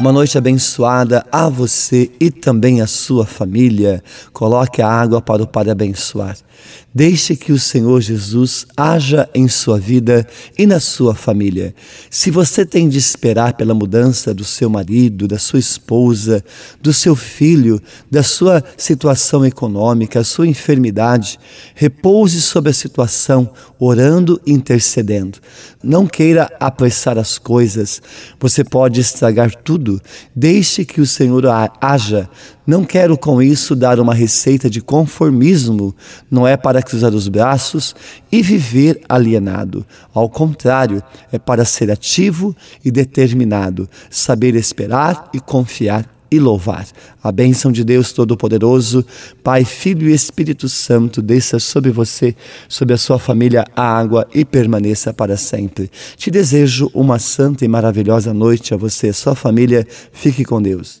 Uma noite abençoada a você e também a sua família. Coloque a água para o Pai abençoar. Deixe que o Senhor Jesus haja em sua vida e na sua família. Se você tem de esperar pela mudança do seu marido, da sua esposa, do seu filho, da sua situação econômica, a sua enfermidade, repouse sobre a situação, orando e intercedendo. Não queira apressar as coisas, você pode estragar tudo. Deixe que o Senhor haja. Não quero com isso dar uma receita de conformismo, não é para cruzar os braços e viver alienado. Ao contrário, é para ser ativo e determinado, saber esperar e confiar e louvar. A bênção de Deus Todo-Poderoso, Pai, Filho e Espírito Santo, desça sobre você, sobre a sua família, a água e permaneça para sempre. Te desejo uma santa e maravilhosa noite a você a sua família. Fique com Deus.